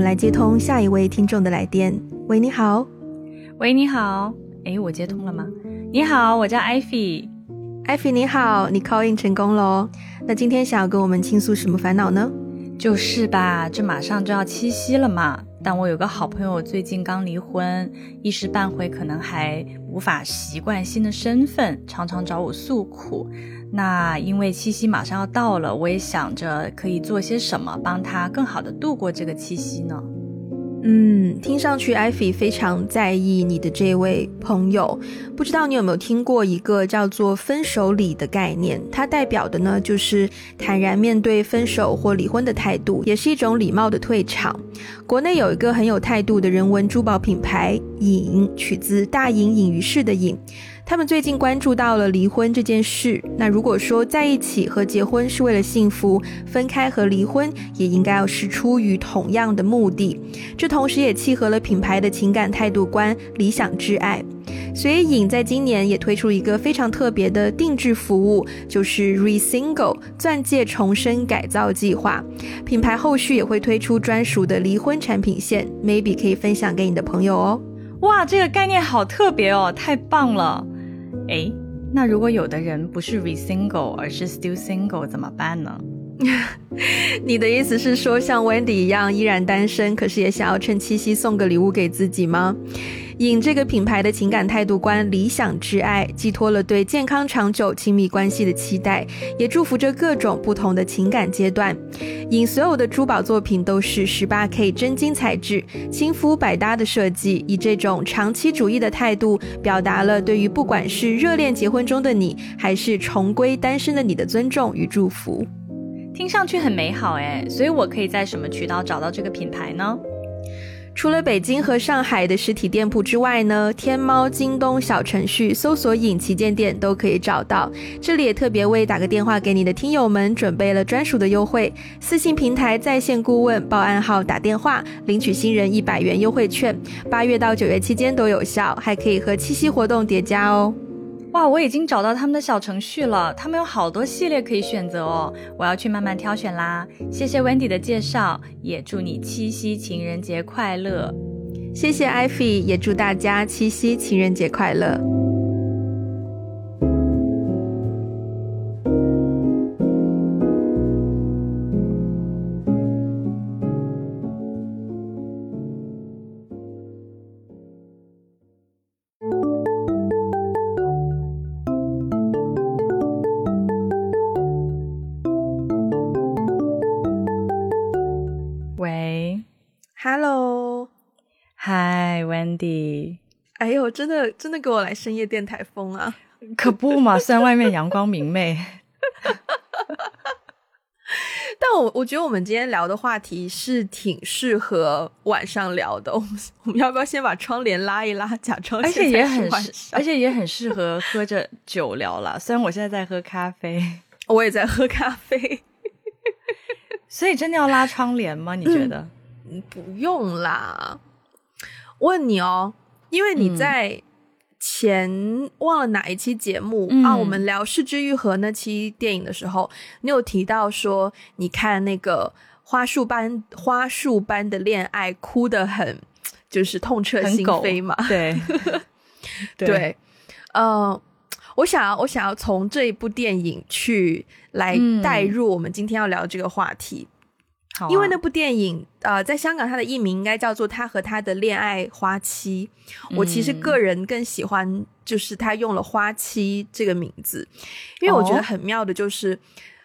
们来接通下一位听众的来电。喂，你好。喂，你好。哎，我接通了吗？你好，我叫艾菲。艾菲，你好，你 call in 成功喽。那今天想要跟我们倾诉什么烦恼呢？就是吧，这马上就要七夕了嘛。但我有个好朋友最近刚离婚，一时半会可能还无法习惯新的身份，常常找我诉苦。那因为七夕马上要到了，我也想着可以做些什么帮他更好的度过这个七夕呢？嗯，听上去艾菲非常在意你的这位朋友。不知道你有没有听过一个叫做“分手礼”的概念？它代表的呢，就是坦然面对分手或离婚的态度，也是一种礼貌的退场。国内有一个很有态度的人文珠宝品牌“隐”，取自大隐隐于市的“隐”。他们最近关注到了离婚这件事。那如果说在一起和结婚是为了幸福，分开和离婚也应该要是出于同样的目的。这同时也契合了品牌的情感态度观——理想挚爱。所以影在今年也推出一个非常特别的定制服务，就是 Resingle 钻戒重生改造计划。品牌后续也会推出专属的离婚产品线，maybe 可以分享给你的朋友哦。哇，这个概念好特别哦，太棒了！哎，那如果有的人不是 re-single，而是 still single 怎么办呢？你的意思是说，像 Wendy 一样依然单身，可是也想要趁七夕送个礼物给自己吗？引这个品牌的情感态度观、理想之爱，寄托了对健康长久亲密关系的期待，也祝福着各种不同的情感阶段。引所有的珠宝作品都是十八 K 真金材质，亲肤百搭的设计，以这种长期主义的态度，表达了对于不管是热恋结婚中的你，还是重归单身的你的尊重与祝福。听上去很美好哎，所以我可以在什么渠道找到这个品牌呢？除了北京和上海的实体店铺之外呢，天猫、京东小程序搜索“影旗舰店”都可以找到。这里也特别为打个电话给你的听友们准备了专属的优惠，私信平台在线顾问报暗号打电话领取新人一百元优惠券，八月到九月期间都有效，还可以和七夕活动叠加哦。哇，我已经找到他们的小程序了，他们有好多系列可以选择哦，我要去慢慢挑选啦。谢谢 Wendy 的介绍，也祝你七夕情人节快乐。谢谢 Ivy，也祝大家七夕情人节快乐。哎呦，真的真的给我来深夜电台风啊！可不嘛，虽然外面阳光明媚，但我我觉得我们今天聊的话题是挺适合晚上聊的。我们我们要不要先把窗帘拉一拉，假装？而且也很而且也很适合喝着酒聊了。虽然我现在在喝咖啡，我也在喝咖啡，所以真的要拉窗帘吗？你觉得？嗯不用啦。问你哦。因为你在前忘了哪一期节目啊？我们聊《失之愈合》那期电影的时候，你有提到说，你看那个花束般花束般的恋爱，哭得很，就是痛彻心扉嘛？对对，呃，我想要我想要从这一部电影去来带入我们今天要聊这个话题。因为那部电影，呃，在香港它的译名应该叫做《他和他的恋爱花期》。我其实个人更喜欢，就是他用了“花期”这个名字，因为我觉得很妙的，就是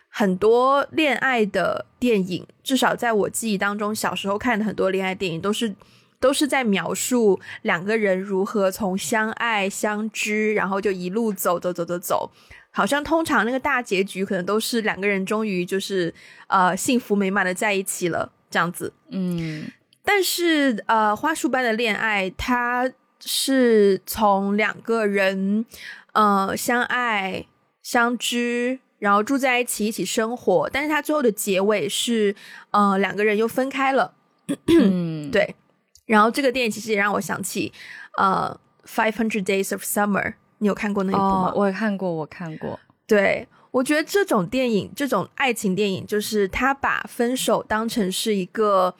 很多恋爱的电影，至少在我记忆当中，小时候看的很多恋爱电影，都是都是在描述两个人如何从相爱相知，然后就一路走走走走走。好像通常那个大结局可能都是两个人终于就是呃幸福美满的在一起了这样子，嗯，但是呃花束般的恋爱，它是从两个人呃相爱相知，然后住在一起一起生活，但是它最后的结尾是呃两个人又分开了，嗯，对，然后这个电影其实也让我想起呃 Five Hundred Days of Summer。你有看过那一部吗？我看过，我看过。对，我觉得这种电影，这种爱情电影，就是他把分手当成是一个，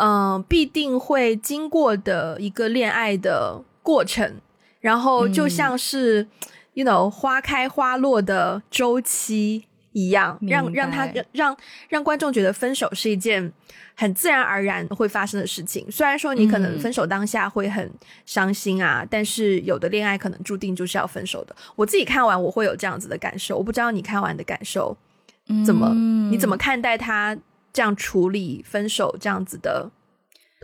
嗯，必定会经过的一个恋爱的过程，然后就像是，you know，花开花落的周期一样，让让他让让观众觉得分手是一件很自然而然会发生的事情。虽然说你可能分手当下会很伤心啊，但是有的恋爱可能注定就是要分手的。我自己看完我会有这样子的感受，我不知道你看完的感受怎么，你怎么看待他？这样处理分手这样子的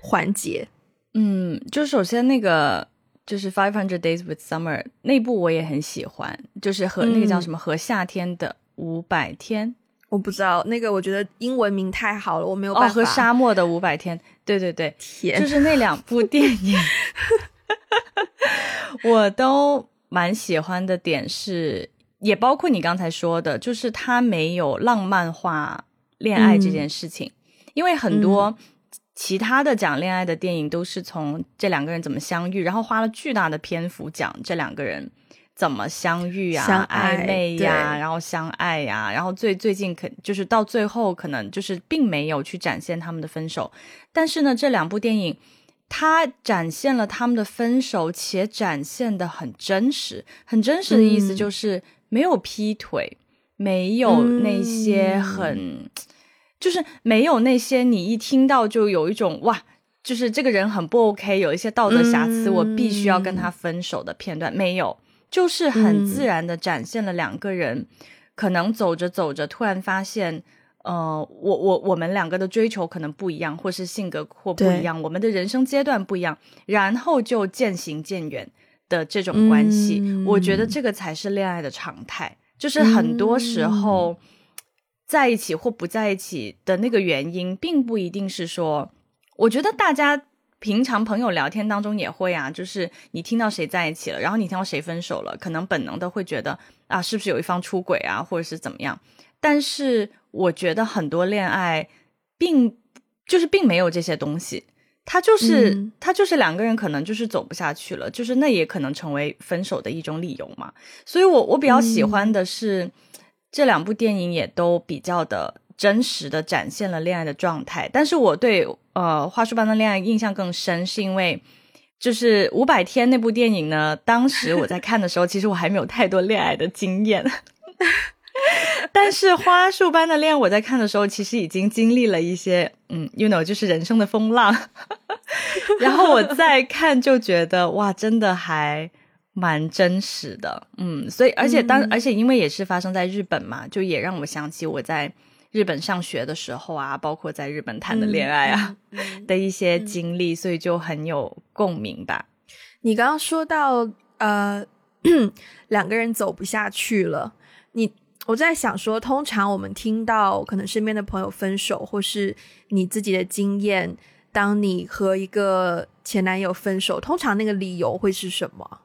环节，嗯，就首先那个就是《Five Hundred Days with Summer》那部我也很喜欢，就是和那个叫什么和夏天的五百天，我不知道那个，我觉得英文名太好了，我没有办法。和沙漠的五百天，对对对，天，就是那两部 电影，我都蛮喜欢的点是，也包括你刚才说的，就是它没有浪漫化。恋爱这件事情，因为很多其他的讲恋爱的电影都是从这两个人怎么相遇，然后花了巨大的篇幅讲这两个人怎么相遇啊、暧昧呀，然后相爱呀，然后最最近可就是到最后可能就是并没有去展现他们的分手，但是呢，这两部电影它展现了他们的分手，且展现的很真实，很真实的意思就是没有劈腿。没有那些很，就是没有那些你一听到就有一种哇，就是这个人很不 OK，有一些道德瑕疵，我必须要跟他分手的片段。没有，就是很自然的展现了两个人可能走着走着突然发现，呃，我我我们两个的追求可能不一样，或是性格或不一样，我们的人生阶段不一样，然后就渐行渐远的这种关系，我觉得这个才是恋爱的常态。就是很多时候在一起或不在一起的那个原因，并不一定是说，我觉得大家平常朋友聊天当中也会啊，就是你听到谁在一起了，然后你听到谁分手了，可能本能的会觉得啊，是不是有一方出轨啊，或者是怎么样？但是我觉得很多恋爱并就是并没有这些东西。他就是，他就是两个人可能就是走不下去了，就是那也可能成为分手的一种理由嘛。所以，我我比较喜欢的是这两部电影也都比较的真实的展现了恋爱的状态。但是我对呃花束般的恋爱印象更深，是因为 就是五百天那部电影呢，当时我在看的时候，其实我还没有太多恋爱的经验。但是花束般的恋，我在看的时候，其实已经经历了一些，嗯，you know，就是人生的风浪。然后我再看，就觉得哇，真的还蛮真实的，嗯。所以，而且当，而且因为也是发生在日本嘛，就也让我想起我在日本上学的时候啊，包括在日本谈的恋爱啊 的一些经历，所以就很有共鸣吧。你刚刚说到，呃，两个人走不下去了，你。我在想说，通常我们听到可能身边的朋友分手，或是你自己的经验，当你和一个前男友分手，通常那个理由会是什么？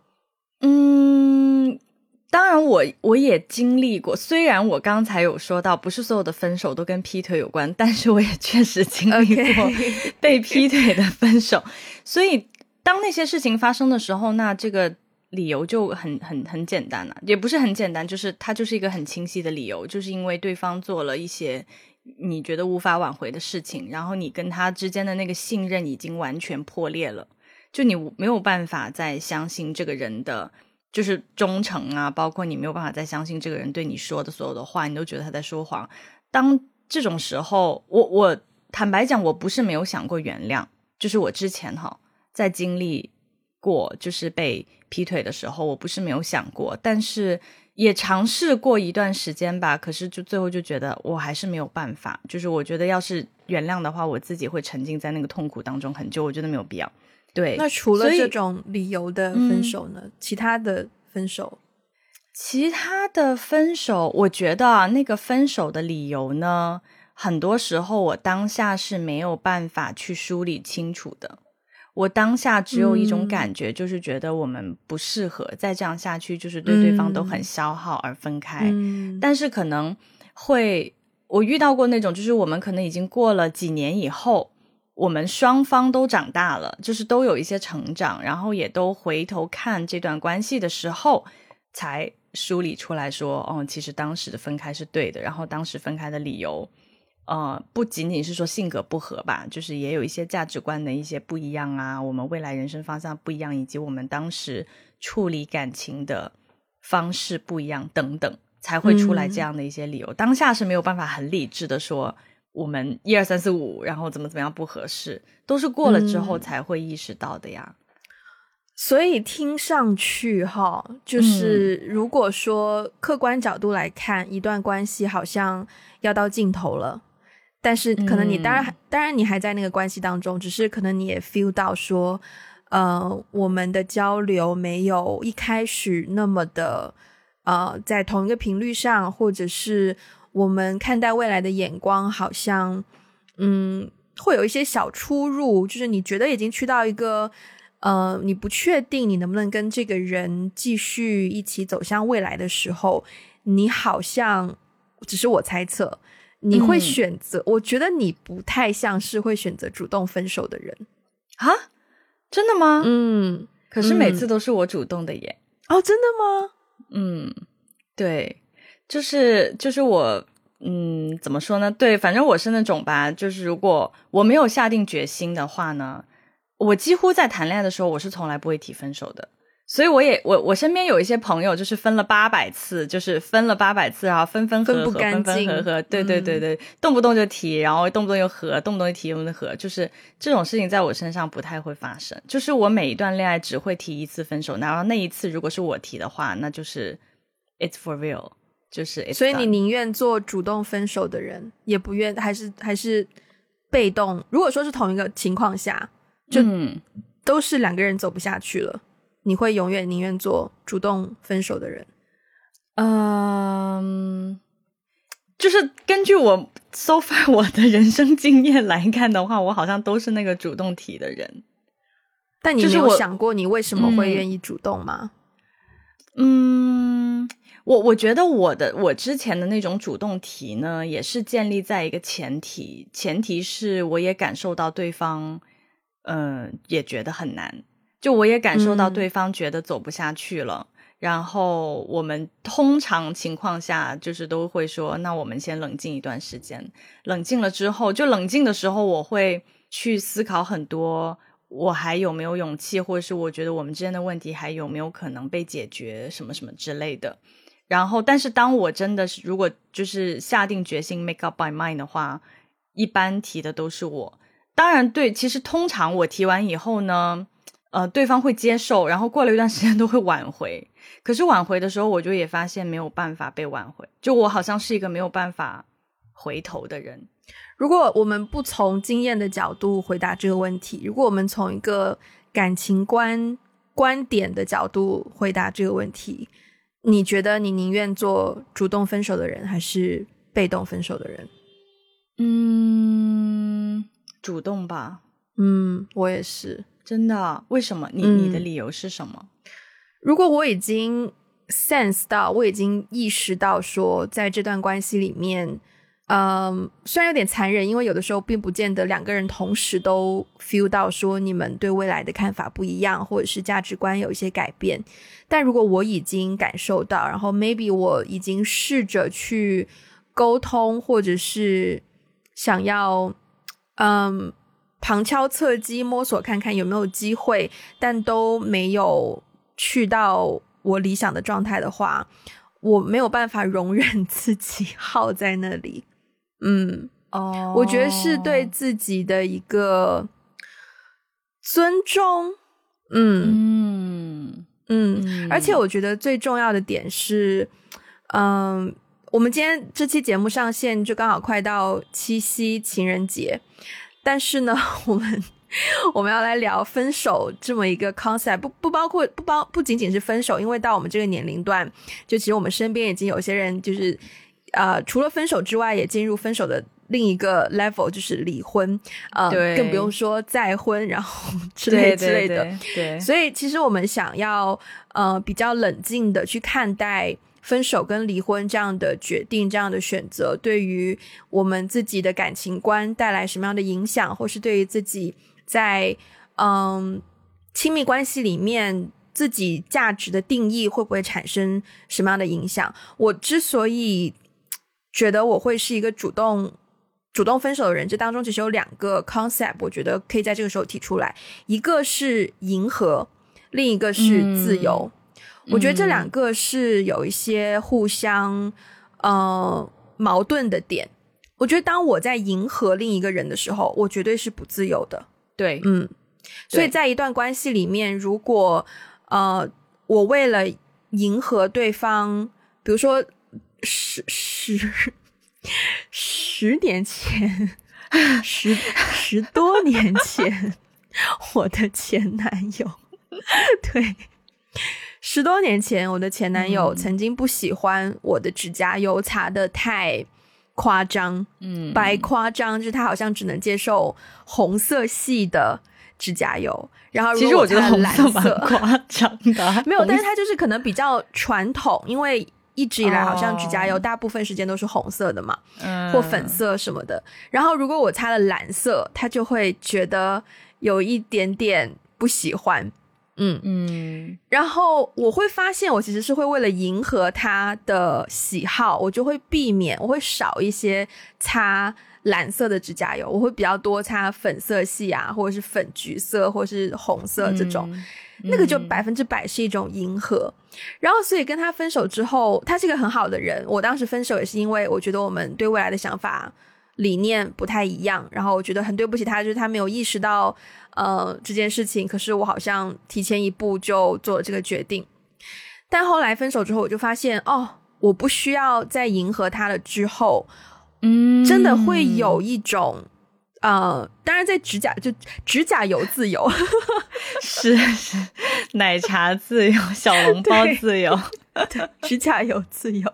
嗯，当然我我也经历过，虽然我刚才有说到，不是所有的分手都跟劈腿有关，但是我也确实经历过 被劈腿的分手。所以当那些事情发生的时候，那这个。理由就很很很简单了，也不是很简单，就是它就是一个很清晰的理由，就是因为对方做了一些你觉得无法挽回的事情，然后你跟他之间的那个信任已经完全破裂了，就你没有办法再相信这个人的就是忠诚啊，包括你没有办法再相信这个人对你说的所有的话，你都觉得他在说谎。当这种时候，我我坦白讲，我不是没有想过原谅，就是我之前哈在经历过，就是被。劈腿的时候，我不是没有想过，但是也尝试过一段时间吧。可是就最后就觉得我还是没有办法。就是我觉得要是原谅的话，我自己会沉浸在那个痛苦当中很久。我觉得没有必要。对，那除了这种理由的分手呢？其他的分手，其他的分手，我觉得啊，那个分手的理由呢，很多时候我当下是没有办法去梳理清楚的。我当下只有一种感觉，就是觉得我们不适合再这样下去，就是对对方都很消耗而分开。但是可能会，我遇到过那种，就是我们可能已经过了几年以后，我们双方都长大了，就是都有一些成长，然后也都回头看这段关系的时候，才梳理出来说，哦，其实当时的分开是对的，然后当时分开的理由。呃，不仅仅是说性格不合吧，就是也有一些价值观的一些不一样啊，我们未来人生方向不一样，以及我们当时处理感情的方式不一样等等，才会出来这样的一些理由。当下是没有办法很理智的说我们一二三四五，然后怎么怎么样不合适，都是过了之后才会意识到的呀。所以听上去哈，就是如果说客观角度来看，一段关系好像要到尽头了。但是可能你当然当然你还在那个关系当中，只是可能你也 feel 到说，呃，我们的交流没有一开始那么的呃在同一个频率上，或者是我们看待未来的眼光好像嗯会有一些小出入，就是你觉得已经去到一个呃你不确定你能不能跟这个人继续一起走向未来的时候，你好像只是我猜测。你会选择？我觉得你不太像是会选择主动分手的人啊？真的吗？嗯，可是每次都是我主动的耶。哦，真的吗？嗯，对，就是就是我，嗯，怎么说呢？对，反正我是那种吧，就是如果我没有下定决心的话呢，我几乎在谈恋爱的时候，我是从来不会提分手的。所以我也我我身边有一些朋友，就是分了八百次，就是分了八百次，然后分分合合，分分合合，对对对对，动不动就提，然后动不动又合，动不动就提，动不动合，就是这种事情在我身上不太会发生。就是我每一段恋爱只会提一次分手，然后那一次如果是我提的话，那就是 it's for real，就是所以你宁愿做主动分手的人，也不愿还是还是被动。如果说是同一个情况下，就都是两个人走不下去了。你会永远宁愿做主动分手的人？嗯，就是根据我 so far 我的人生经验来看的话，我好像都是那个主动提的人。但你没有想过你为什么会愿意主动吗？嗯，我我觉得我的我之前的那种主动提呢，也是建立在一个前提，前提是我也感受到对方，嗯，也觉得很难。就我也感受到对方觉得走不下去了，然后我们通常情况下就是都会说，那我们先冷静一段时间。冷静了之后，就冷静的时候，我会去思考很多，我还有没有勇气，或者是我觉得我们之间的问题还有没有可能被解决，什么什么之类的。然后，但是当我真的是如果就是下定决心 make up my mind 的话，一般提的都是我。当然，对，其实通常我提完以后呢。呃，对方会接受，然后过了一段时间 都会挽回。可是挽回的时候，我就也发现没有办法被挽回。就我好像是一个没有办法回头的人。如果我们不从经验的角度回答这个问题，如果我们从一个感情观观点的角度回答这个问题，你觉得你宁愿做主动分手的人，还是被动分手的人？嗯，主动吧。嗯，我也是。真的？为什么？你你的理由是什么？如果我已经 sense 到，我已经意识到说，在这段关系里面，嗯，虽然有点残忍，因为有的时候并不见得两个人同时都 feel 到说你们对未来的看法不一样，或者是价值观有一些改变。但如果我已经感受到，然后 maybe 我已经试着去沟通，或者是想要，嗯。旁敲侧击摸索看看有没有机会，但都没有去到我理想的状态的话，我没有办法容忍自己 耗在那里。嗯，哦，我觉得是对自己的一个尊重。嗯嗯嗯，而且我觉得最重要的点是，嗯，我们今天这期节目上线就刚好快到七夕情人节。但是呢，我们 我们要来聊分手这么一个 concept，不不包括不包不仅仅是分手，因为到我们这个年龄段，就其实我们身边已经有些人就是，呃，除了分手之外，也进入分手的另一个 level，就是离婚，呃，更不用说再婚，然后之类之类的。对，所以其实我们想要呃比较冷静的去看待。分手跟离婚这样的决定，这样的选择，对于我们自己的感情观带来什么样的影响，或是对于自己在嗯亲密关系里面自己价值的定义会不会产生什么样的影响？我之所以觉得我会是一个主动主动分手的人，这当中其实有两个 concept，我觉得可以在这个时候提出来，一个是迎合，另一个是自由。我觉得这两个是有一些互相呃矛盾的点。我觉得当我在迎合另一个人的时候，我绝对是不自由的。对，嗯，所以在一段关系里面，如果呃我为了迎合对方，比如说十十。十年前，十十多年前，我的前男友，对，十多年前，我的前男友曾经不喜欢我的指甲油擦的太夸张，嗯，白夸张，就是他好像只能接受红色系的指甲油，然后其实我觉得红色蛮夸张的，没有，但是他就是可能比较传统，因为。一直以来，好像指甲油大部分时间都是红色的嘛，或粉色什么的。然后如果我擦了蓝色，他就会觉得有一点点不喜欢。嗯嗯。然后我会发现，我其实是会为了迎合他的喜好，我就会避免，我会少一些擦蓝色的指甲油，我会比较多擦粉色系啊，或者是粉橘色，或是红色这种。那个就百分之百是一种迎合，然后所以跟他分手之后，他是一个很好的人。我当时分手也是因为我觉得我们对未来的想法理念不太一样，然后我觉得很对不起他，就是他没有意识到呃这件事情。可是我好像提前一步就做了这个决定，但后来分手之后，我就发现哦，我不需要再迎合他了。之后，嗯，真的会有一种。呃，当然，在指甲就指甲油自由，是是，奶茶自由，小笼包自由，指甲油自由，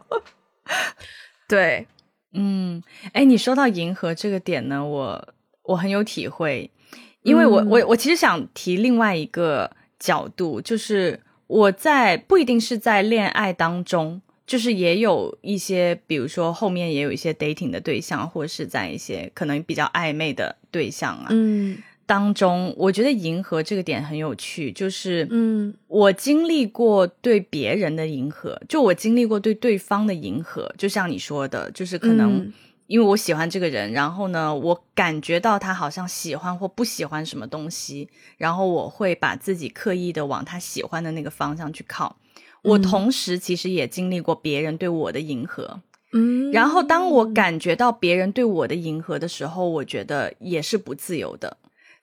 对，嗯，哎，你说到银河这个点呢，我我很有体会，因为我我我其实想提另外一个角度，就是我在不一定是在恋爱当中。就是也有一些，比如说后面也有一些 dating 的对象，或者是在一些可能比较暧昧的对象啊，嗯，当中，我觉得迎合这个点很有趣，就是，嗯，我经历过对别人的迎合，就我经历过对对方的迎合，就像你说的，就是可能因为我喜欢这个人，然后呢，我感觉到他好像喜欢或不喜欢什么东西，然后我会把自己刻意的往他喜欢的那个方向去靠。我同时其实也经历过别人对我的迎合，嗯，然后当我感觉到别人对我的迎合的时候，我觉得也是不自由的。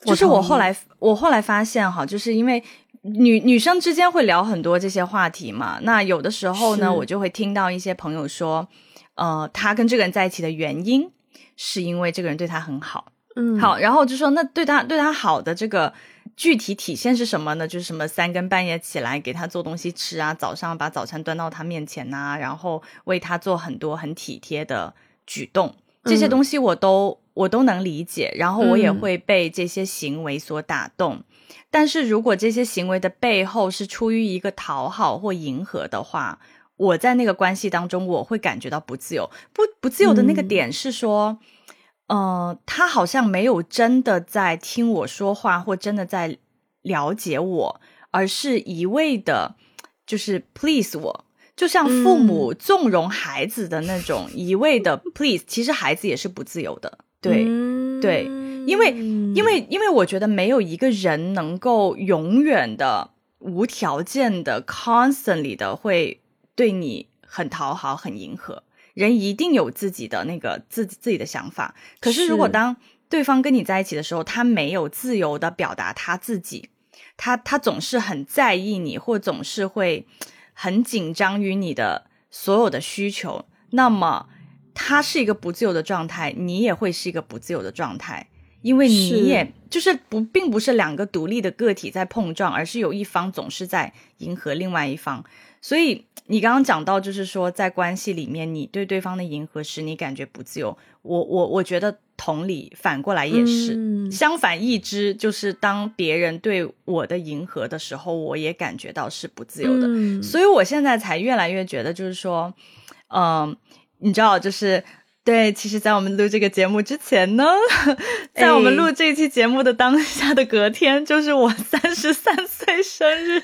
就是我后来我后来发现哈，就是因为女女生之间会聊很多这些话题嘛，那有的时候呢，我就会听到一些朋友说，呃，他跟这个人在一起的原因是因为这个人对他很好，嗯，好，然后就说那对他对他好的这个。具体体现是什么呢？就是什么三更半夜起来给他做东西吃啊，早上把早餐端到他面前呐，然后为他做很多很体贴的举动，这些东西我都我都能理解，然后我也会被这些行为所打动。但是如果这些行为的背后是出于一个讨好或迎合的话，我在那个关系当中我会感觉到不自由。不不自由的那个点是说。呃，他好像没有真的在听我说话，或真的在了解我，而是一味的，就是 please 我，就像父母纵容孩子的那种一味的 please。其实孩子也是不自由的，对对，因为因为因为我觉得没有一个人能够永远的无条件的 constantly 的会对你很讨好、很迎合。人一定有自己的那个自自己的想法，可是如果当对方跟你在一起的时候，他没有自由的表达他自己，他他总是很在意你，或总是会很紧张于你的所有的需求，那么他是一个不自由的状态，你也会是一个不自由的状态，因为你也就是不并不是两个独立的个体在碰撞，而是有一方总是在迎合另外一方，所以。你刚刚讲到，就是说在关系里面，你对对方的迎合使你感觉不自由。我我我觉得同理，反过来也是相反一之，就是当别人对我的迎合的时候，我也感觉到是不自由的。所以我现在才越来越觉得，就是说，嗯，你知道，就是对，其实，在我们录这个节目之前呢，在我们录这期节目的当下的隔天，就是我三十三岁生日。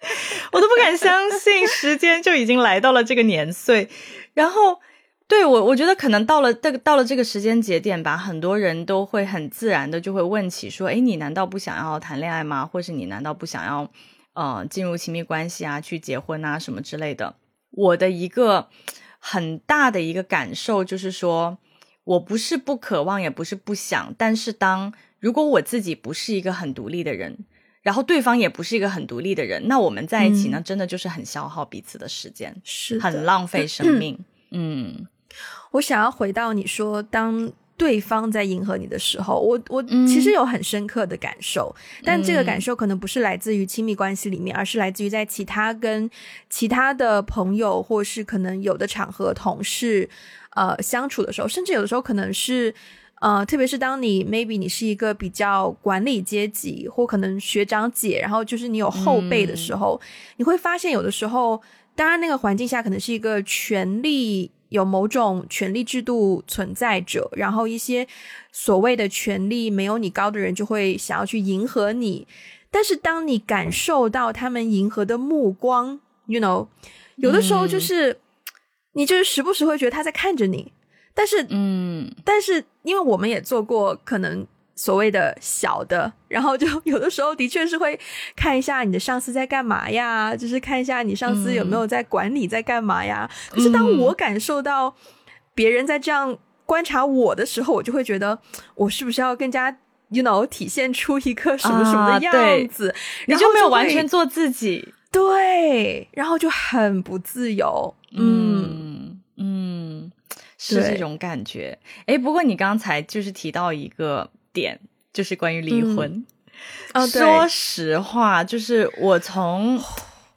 我都不敢相信，时间就已经来到了这个年岁。然后对我，我觉得可能到了这个到了这个时间节点吧，很多人都会很自然的就会问起说，哎，你难道不想要谈恋爱吗？或是你难道不想要，呃，进入亲密关系啊，去结婚啊什么之类的？我的一个很大的一个感受就是说，我不是不渴望，也不是不想，但是当如果我自己不是一个很独立的人，然后对方也不是一个很独立的人，那我们在一起呢，真的就是很消耗彼此的时间，是很浪费生命，嗯。我想要回到你说，当对方在迎合你的时候，我我其实有很深刻的感受，但这个感受可能不是来自于亲密关系里面，而是来自于在其他跟其他的朋友，或是可能有的场合同事呃相处的时候，甚至有的时候可能是呃，特别是当你 maybe 你是一个比较管理阶级，或可能学长姐，然后就是你有后辈的时候，你会发现有的时候，当然那个环境下可能是一个权力。有某种权力制度存在着，然后一些所谓的权力没有你高的人就会想要去迎合你，但是当你感受到他们迎合的目光，you know，有的时候就是你就是时不时会觉得他在看着你，但是嗯，但是因为我们也做过可能。所谓的小的，然后就 有的时候的确是会看一下你的上司在干嘛呀，就是看一下你上司有没有在管理在干嘛呀。可是当我感受到别人在这样观察我的时候，我就会觉得我是不是要更加，you know，体现出一个什么什么的样子，你就没有完全做自己，对，然后就很不自由，嗯嗯，是这种感觉。哎，不过你刚才就是提到一个。点就是关于离婚。哦说实话，就是我从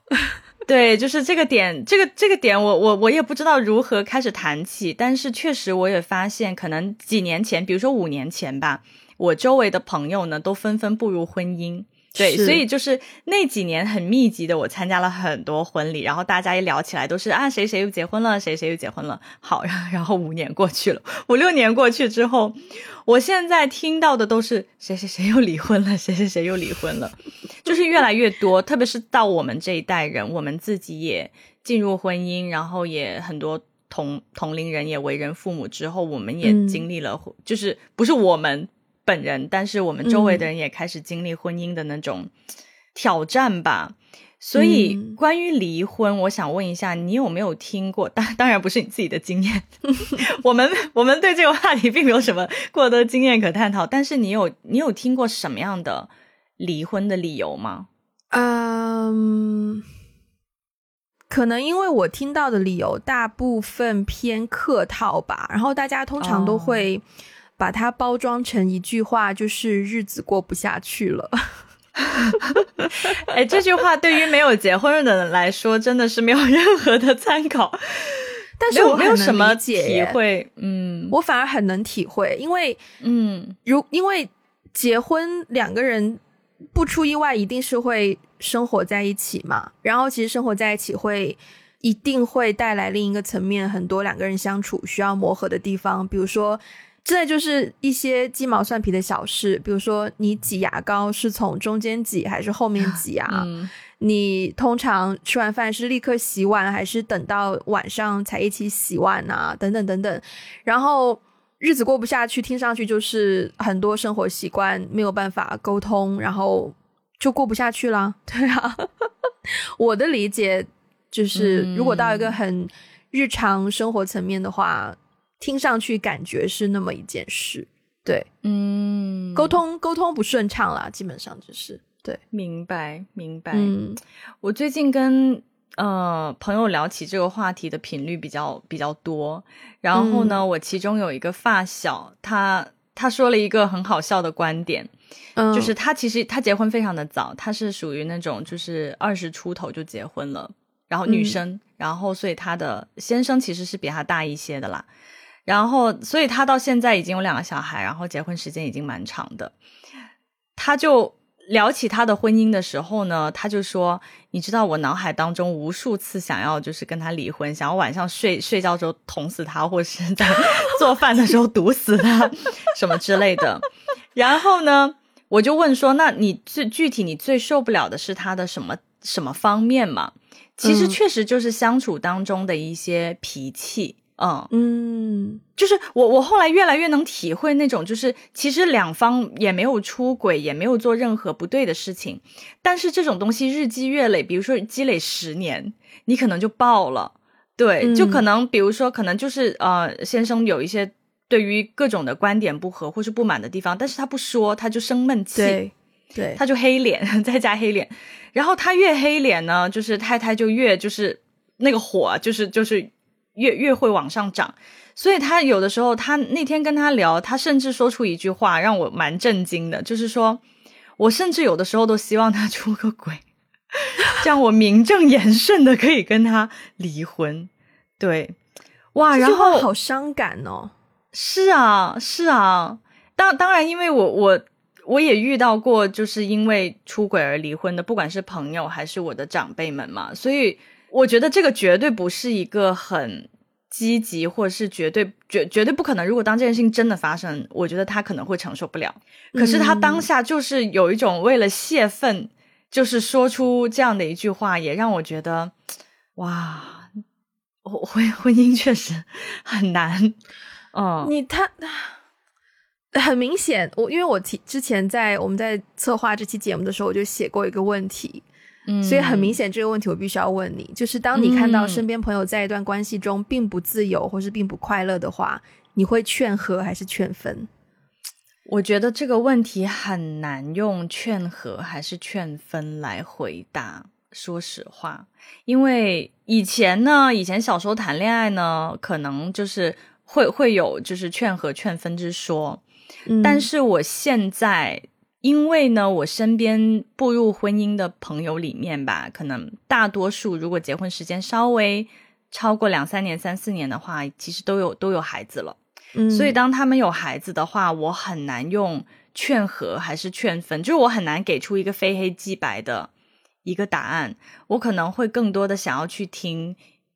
对，就是这个点，这个这个点，我我我也不知道如何开始谈起。但是确实，我也发现，可能几年前，比如说五年前吧，我周围的朋友呢，都纷纷步入婚姻。对，所以就是那几年很密集的，我参加了很多婚礼，然后大家一聊起来都是啊，谁谁又结婚了，谁谁又结婚了。好，然后五年过去了，五六年过去之后，我现在听到的都是谁谁谁又离婚了，谁谁谁又离婚了，就是越来越多。特别是到我们这一代人，我们自己也进入婚姻，然后也很多同同龄人也为人父母之后，我们也经历了，就是不是我们。本人，但是我们周围的人也开始经历婚姻的那种挑战吧。所以，关于离婚，我想问一下，你有没有听过？当当然不是你自己的经验。我们我们对这个话题并没有什么过多经验可探讨。但是，你有你有听过什么样的离婚的理由吗？嗯，可能因为我听到的理由大部分偏客套吧。然后，大家通常都会。把它包装成一句话，就是日子过不下去了。哎，这句话对于没有结婚的人来说，真的是没有任何的参考。但是我没有什么体会，嗯，我反而很能体会，因为，嗯，如因为结婚两个人不出意外，一定是会生活在一起嘛。然后，其实生活在一起会一定会带来另一个层面，很多两个人相处需要磨合的地方，比如说。真的就是一些鸡毛蒜皮的小事，比如说你挤牙膏是从中间挤还是后面 挤啊？你通常吃完饭是立刻洗碗还是等到晚上才一起洗碗啊？等等等等。然后日子过不下去，听上去就是很多生活习惯没有办法沟通，然后就过不下去了。对啊，我的理解就是，如果到一个很日常生活层面的话。听上去感觉是那么一件事，对，嗯，沟通沟通不顺畅啦，基本上就是。对，明白明白。嗯，我最近跟呃朋友聊起这个话题的频率比较比较多，然后呢，我其中有一个发小，他他说了一个很好笑的观点，就是他其实他结婚非常的早，他是属于那种就是二十出头就结婚了，然后女生，然后所以他的先生其实是比他大一些的啦。然后，所以他到现在已经有两个小孩，然后结婚时间已经蛮长的。他就聊起他的婚姻的时候呢，他就说：“你知道，我脑海当中无数次想要就是跟他离婚，想要晚上睡睡觉时候捅死他，或是在 做饭的时候毒死他，什么之类的。”然后呢，我就问说：“那你最具体你最受不了的是他的什么什么方面嘛？”其实确实就是相处当中的一些脾气。嗯嗯，就是我我后来越来越能体会那种，就是其实两方也没有出轨，也没有做任何不对的事情，但是这种东西日积月累，比如说积累十年，你可能就爆了。对，就可能比如说，可能就是呃，先生有一些对于各种的观点不合或是不满的地方，但是他不说，他就生闷气，对，他就黑脸，再加黑脸，然后他越黑脸呢，就是太太就越就是那个火，就是就是。越越会往上涨，所以他有的时候，他那天跟他聊，他甚至说出一句话让我蛮震惊的，就是说，我甚至有的时候都希望他出个轨，这样我名正言顺的可以跟他离婚。对，哇，然后好伤感哦。是啊，是啊，当当然，因为我我我也遇到过，就是因为出轨而离婚的，不管是朋友还是我的长辈们嘛，所以。我觉得这个绝对不是一个很积极，或者是绝对绝绝对不可能。如果当这件事情真的发生，我觉得他可能会承受不了。可是他当下就是有一种为了泄愤，就是说出这样的一句话，也让我觉得，哇，婚婚姻确实 很难。嗯，你他很明显，我因为我提之前在我们在策划这期节目的时候，我就写过一个问题。所以很明显，这个问题我必须要问你：，就是当你看到身边朋友在一段关系中并不自由或是并不快乐的话，你会劝和还是劝分？我觉得这个问题很难用劝和还是劝分来回答。说实话，因为以前呢，以前小时候谈恋爱呢，可能就是会会有就是劝和劝分之说，但是我现在。因为呢，我身边步入婚姻的朋友里面吧，可能大多数如果结婚时间稍微超过两三年、三四年的话，其实都有都有孩子了。嗯，所以当他们有孩子的话，我很难用劝和还是劝分，就是我很难给出一个非黑即白的一个答案。我可能会更多的想要去听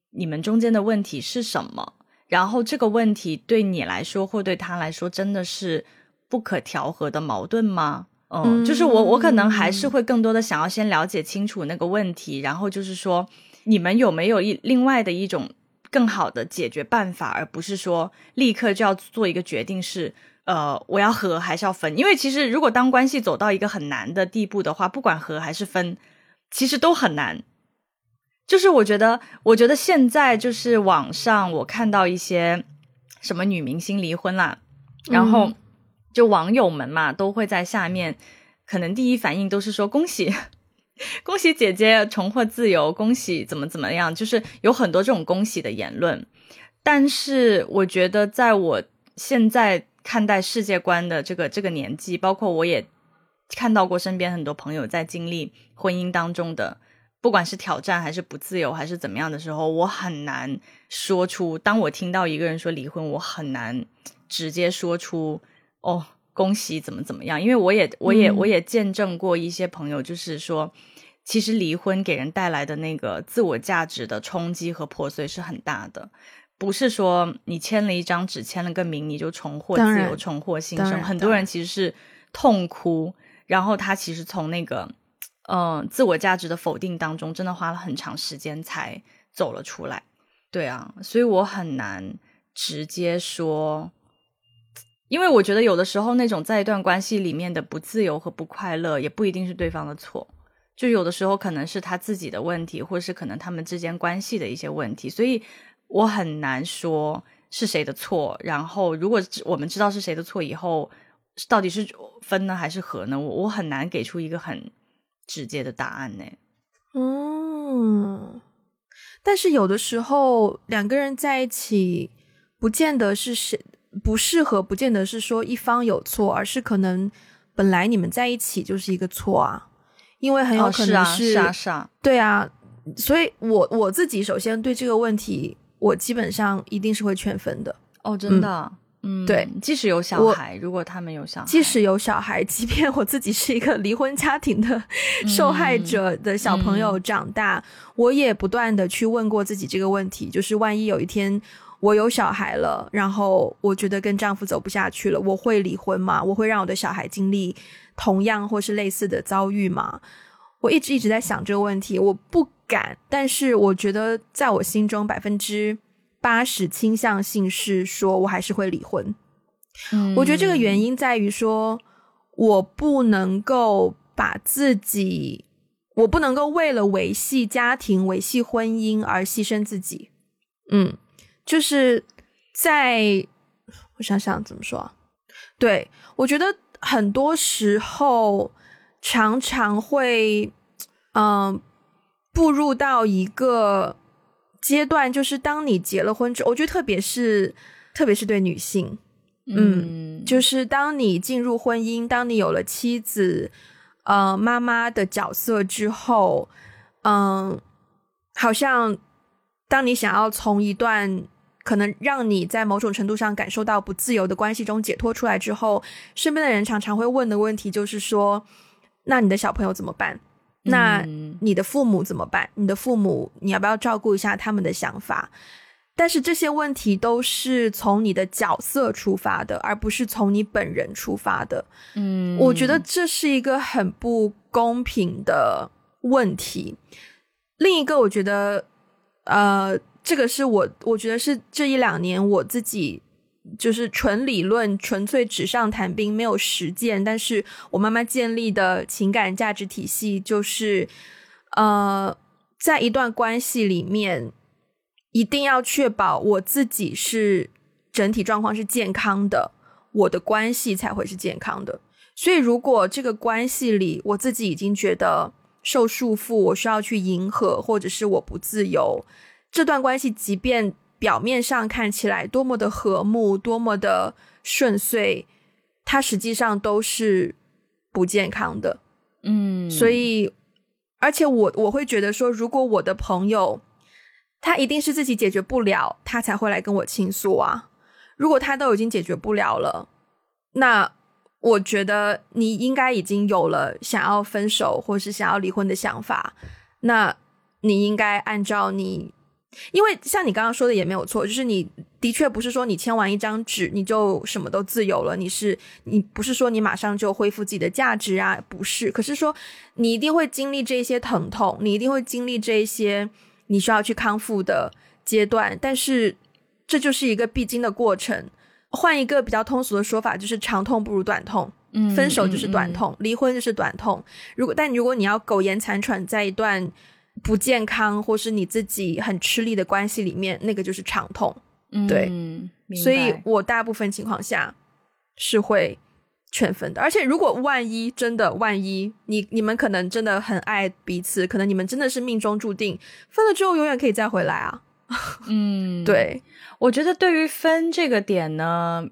你们中间的问题是什么，然后这个问题对你来说或对他来说真的是不可调和的矛盾吗？嗯，就是我，我可能还是会更多的想要先了解清楚那个问题，然后就是说，你们有没有一另外的一种更好的解决办法，而不是说立刻就要做一个决定，是呃，我要和还是要分？因为其实如果当关系走到一个很难的地步的话，不管和还是分，其实都很难。就是我觉得，我觉得现在就是网上我看到一些什么女明星离婚啦，然后。就网友们嘛，都会在下面，可能第一反应都是说恭喜，恭喜姐姐重获自由，恭喜怎么怎么样，就是有很多这种恭喜的言论。但是我觉得，在我现在看待世界观的这个这个年纪，包括我也看到过身边很多朋友在经历婚姻当中的，不管是挑战还是不自由还是怎么样的时候，我很难说出。当我听到一个人说离婚，我很难直接说出。哦，恭喜怎么怎么样？因为我也我也我也见证过一些朋友，就是说，其实离婚给人带来的那个自我价值的冲击和破碎是很大的，不是说你签了一张纸，签了个名，你就重获自由、重获新生。很多人其实是痛哭，然后他其实从那个嗯自我价值的否定当中，真的花了很长时间才走了出来。对啊，所以我很难直接说。因为我觉得有的时候那种在一段关系里面的不自由和不快乐，也不一定是对方的错，就有的时候可能是他自己的问题，或是可能他们之间关系的一些问题，所以我很难说是谁的错。然后如果我们知道是谁的错以后，到底是分呢还是和呢？我我很难给出一个很直接的答案呢。嗯，但是有的时候两个人在一起，不见得是谁。不适合，不见得是说一方有错，而是可能本来你们在一起就是一个错啊，因为很有可能是是啊是啊，对啊，所以我我自己首先对这个问题，我基本上一定是会劝分的哦，真的，嗯，对，即使有小孩，如果他们有小孩，即使有小孩，即便我自己是一个离婚家庭的受害者的小朋友长大，我也不断的去问过自己这个问题，就是万一有一天。我有小孩了，然后我觉得跟丈夫走不下去了，我会离婚吗？我会让我的小孩经历同样或是类似的遭遇吗？我一直一直在想这个问题，我不敢，但是我觉得在我心中百分之八十倾向性是说我还是会离婚。嗯，我觉得这个原因在于说，我不能够把自己，我不能够为了维系家庭、维系婚姻而牺牲自己。嗯，就是在我想想怎么说，对我觉得很多时候常常会，嗯，步入到一个阶段，就是当你结了婚之后，我觉得特别是特别是对女性。嗯，就是当你进入婚姻，当你有了妻子、呃妈妈的角色之后，嗯，好像当你想要从一段可能让你在某种程度上感受到不自由的关系中解脱出来之后，身边的人常常会问的问题就是说：那你的小朋友怎么办？那你的父母怎么办？你的父母你要不要照顾一下他们的想法？但是这些问题都是从你的角色出发的，而不是从你本人出发的。嗯，我觉得这是一个很不公平的问题。另一个，我觉得，呃，这个是我我觉得是这一两年我自己就是纯理论、纯粹纸上谈兵，没有实践，但是我慢慢建立的情感价值体系，就是呃，在一段关系里面。一定要确保我自己是整体状况是健康的，我的关系才会是健康的。所以，如果这个关系里我自己已经觉得受束缚，我需要去迎合，或者是我不自由，这段关系即便表面上看起来多么的和睦，多么的顺遂，它实际上都是不健康的。嗯，所以，而且我我会觉得说，如果我的朋友。他一定是自己解决不了，他才会来跟我倾诉啊。如果他都已经解决不了了，那我觉得你应该已经有了想要分手或是想要离婚的想法。那你应该按照你，因为像你刚刚说的也没有错，就是你的确不是说你签完一张纸你就什么都自由了。你是你不是说你马上就恢复自己的价值啊？不是，可是说你一定会经历这些疼痛，你一定会经历这些。你需要去康复的阶段，但是这就是一个必经的过程。换一个比较通俗的说法，就是长痛不如短痛。嗯，分手就是短痛，离婚就是短痛。如果但如果你要苟延残喘在一段不健康或是你自己很吃力的关系里面，那个就是长痛。嗯，对，所以我大部分情况下是会。劝分的，而且如果万一真的万一你你们可能真的很爱彼此，可能你们真的是命中注定，分了之后永远可以再回来啊。嗯，对，我觉得对于分这个点呢，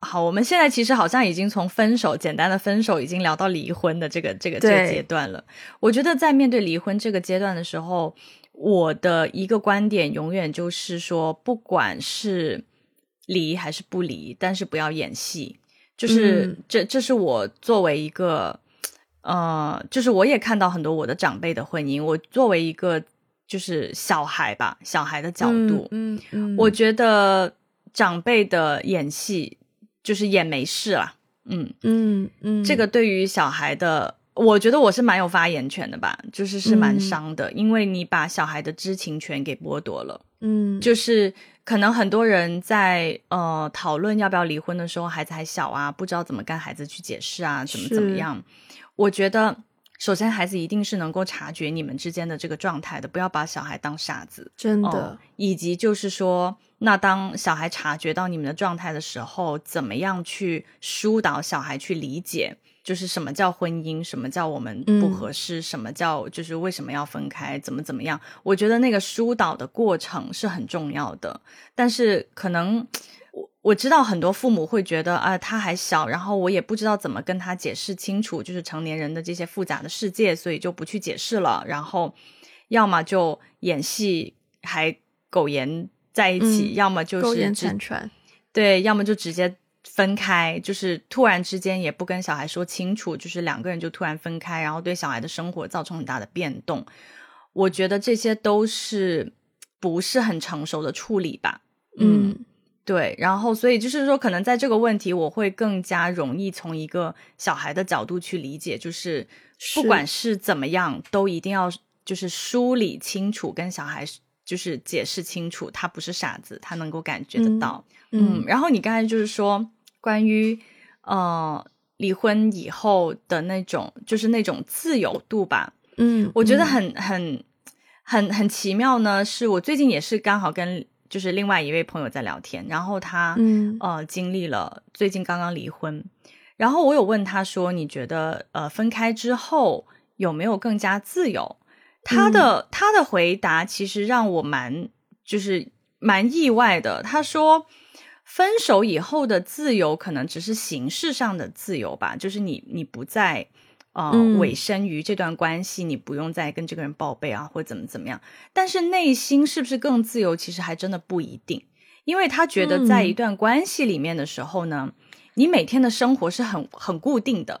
好，我们现在其实好像已经从分手简单的分手，已经聊到离婚的这个这个这个阶段了。我觉得在面对离婚这个阶段的时候，我的一个观点永远就是说，不管是离还是不离，但是不要演戏。就是这，这是我作为一个，呃，就是我也看到很多我的长辈的婚姻。我作为一个就是小孩吧，小孩的角度，嗯嗯，我觉得长辈的演戏就是也没事了，嗯嗯。嗯，这个对于小孩的，我觉得我是蛮有发言权的吧，就是是蛮伤的，因为你把小孩的知情权给剥夺了，嗯，就是。可能很多人在呃讨论要不要离婚的时候，孩子还小啊，不知道怎么跟孩子去解释啊，怎么怎么样。我觉得，首先孩子一定是能够察觉你们之间的这个状态的，不要把小孩当傻子，真的。以及就是说，那当小孩察觉到你们的状态的时候，怎么样去疏导小孩去理解？就是什么叫婚姻，什么叫我们不合适，什么叫就是为什么要分开，怎么怎么样？我觉得那个疏导的过程是很重要的。但是可能我我知道很多父母会觉得啊，他还小，然后我也不知道怎么跟他解释清楚，就是成年人的这些复杂的世界，所以就不去解释了。然后要么就演戏还苟延在一起，要么就是苟延残喘，对，要么就直接。分开就是突然之间也不跟小孩说清楚，就是两个人就突然分开，然后对小孩的生活造成很大的变动。我觉得这些都是不是很成熟的处理吧？嗯，对。然后所以就是说，可能在这个问题，我会更加容易从一个小孩的角度去理解，就是不管是怎么样，都一定要就是梳理清楚跟小孩。就是解释清楚，他不是傻子，他能够感觉得到。嗯，然后你刚才就是说关于呃离婚以后的那种，就是那种自由度吧。嗯，我觉得很很很很奇妙呢。是我最近也是刚好跟就是另外一位朋友在聊天，然后他嗯呃经历了最近刚刚离婚，然后我有问他说，你觉得呃分开之后有没有更加自由？他的他的回答其实让我蛮就是蛮意外的。他说，分手以后的自由可能只是形式上的自由吧，就是你你不再呃委身于这段关系，你不用再跟这个人报备啊，或者怎么怎么样。但是内心是不是更自由，其实还真的不一定。因为他觉得在一段关系里面的时候呢，你每天的生活是很很固定的。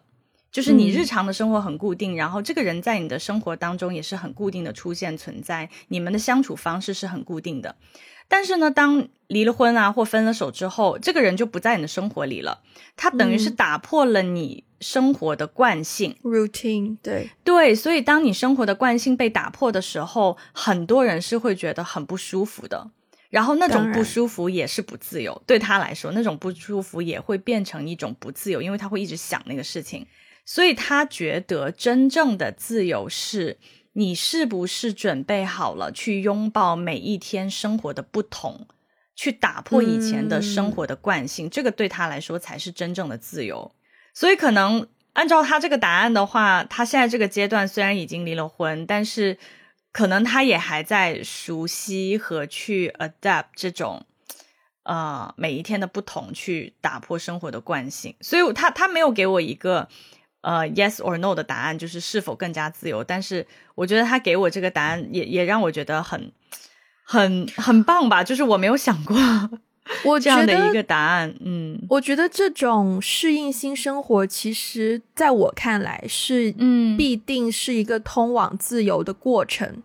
就是你日常的生活很固定，然后这个人在你的生活当中也是很固定的出现存在，你们的相处方式是很固定的。但是呢，当离了婚啊或分了手之后，这个人就不在你的生活里了，他等于是打破了你生活的惯性 routine。对对，所以当你生活的惯性被打破的时候，很多人是会觉得很不舒服的。然后那种不舒服也是不自由，对他来说，那种不舒服也会变成一种不自由，因为他会一直想那个事情。所以他觉得真正的自由是你是不是准备好了去拥抱每一天生活的不同，去打破以前的生活的惯性，这个对他来说才是真正的自由。所以可能按照他这个答案的话，他现在这个阶段虽然已经离了婚，但是可能他也还在熟悉和去 adapt 这种呃每一天的不同，去打破生活的惯性。所以他他没有给我一个。呃，yes or no 的答案就是是否更加自由，但是我觉得他给我这个答案也也让我觉得很很很棒吧，就是我没有想过我 这样的一个答案。嗯，我觉得这种适应新生活，其实在我看来是嗯，必定是一个通往自由的过程，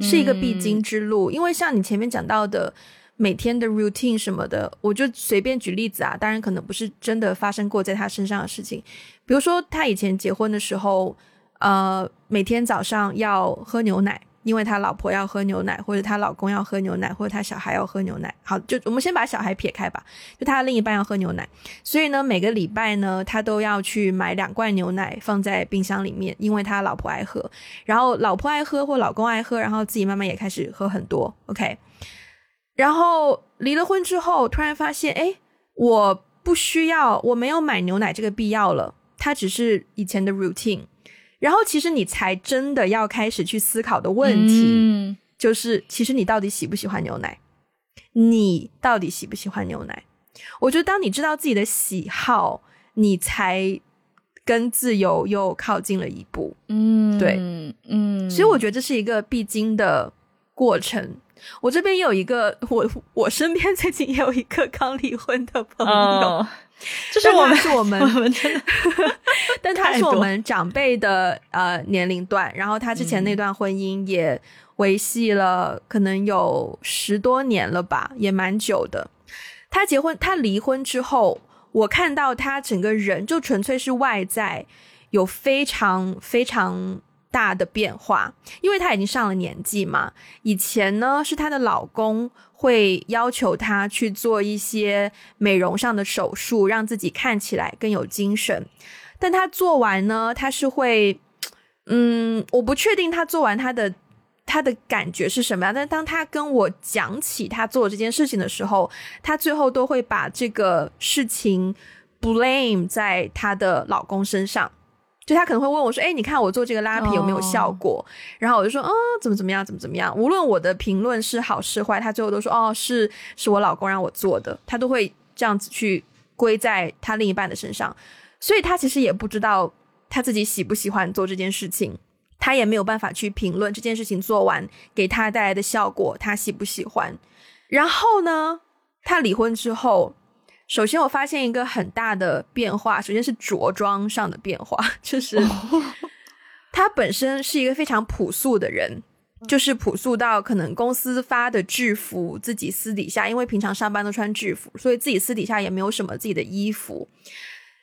是一个必经之路。因为像你前面讲到的。每天的 routine 什么的，我就随便举例子啊，当然可能不是真的发生过在他身上的事情。比如说，他以前结婚的时候，呃，每天早上要喝牛奶，因为他老婆要喝牛奶，或者他老公要喝牛奶，或者他小孩要喝牛奶。好，就我们先把小孩撇开吧，就他的另一半要喝牛奶，所以呢，每个礼拜呢，他都要去买两罐牛奶放在冰箱里面，因为他老婆爱喝，然后老婆爱喝或老公爱喝，然后自己慢慢也开始喝很多。OK。然后离了婚之后，突然发现，哎，我不需要，我没有买牛奶这个必要了，它只是以前的 routine。然后其实你才真的要开始去思考的问题，嗯就是其实你到底喜不喜欢牛奶？你到底喜不喜欢牛奶？我觉得当你知道自己的喜好，你才跟自由又靠近了一步。嗯，对，嗯，所以我觉得这是一个必经的过程。我这边也有一个，我我身边最近也有一个刚离婚的朋友，就是我们是我们，我们真的 但他是我们长辈的呃年龄段，然后他之前那段婚姻也维系了可能有十多年了吧，也蛮久的。他结婚，他离婚之后，我看到他整个人就纯粹是外在有非常非常。大的变化，因为她已经上了年纪嘛。以前呢，是她的老公会要求她去做一些美容上的手术，让自己看起来更有精神。但她做完呢，她是会，嗯，我不确定她做完她的她的感觉是什么样。但当她跟我讲起她做这件事情的时候，她最后都会把这个事情 blame 在她的老公身上。就他可能会问我说：“哎，你看我做这个拉皮有没有效果？”然后我就说：“嗯，怎么怎么样，怎么怎么样。”无论我的评论是好是坏，他最后都说：“哦，是是我老公让我做的。”他都会这样子去归在他另一半的身上，所以他其实也不知道他自己喜不喜欢做这件事情，他也没有办法去评论这件事情做完给他带来的效果，他喜不喜欢。然后呢，他离婚之后。首先，我发现一个很大的变化。首先是着装上的变化，就是他本身是一个非常朴素的人，就是朴素到可能公司发的制服，自己私底下因为平常上班都穿制服，所以自己私底下也没有什么自己的衣服。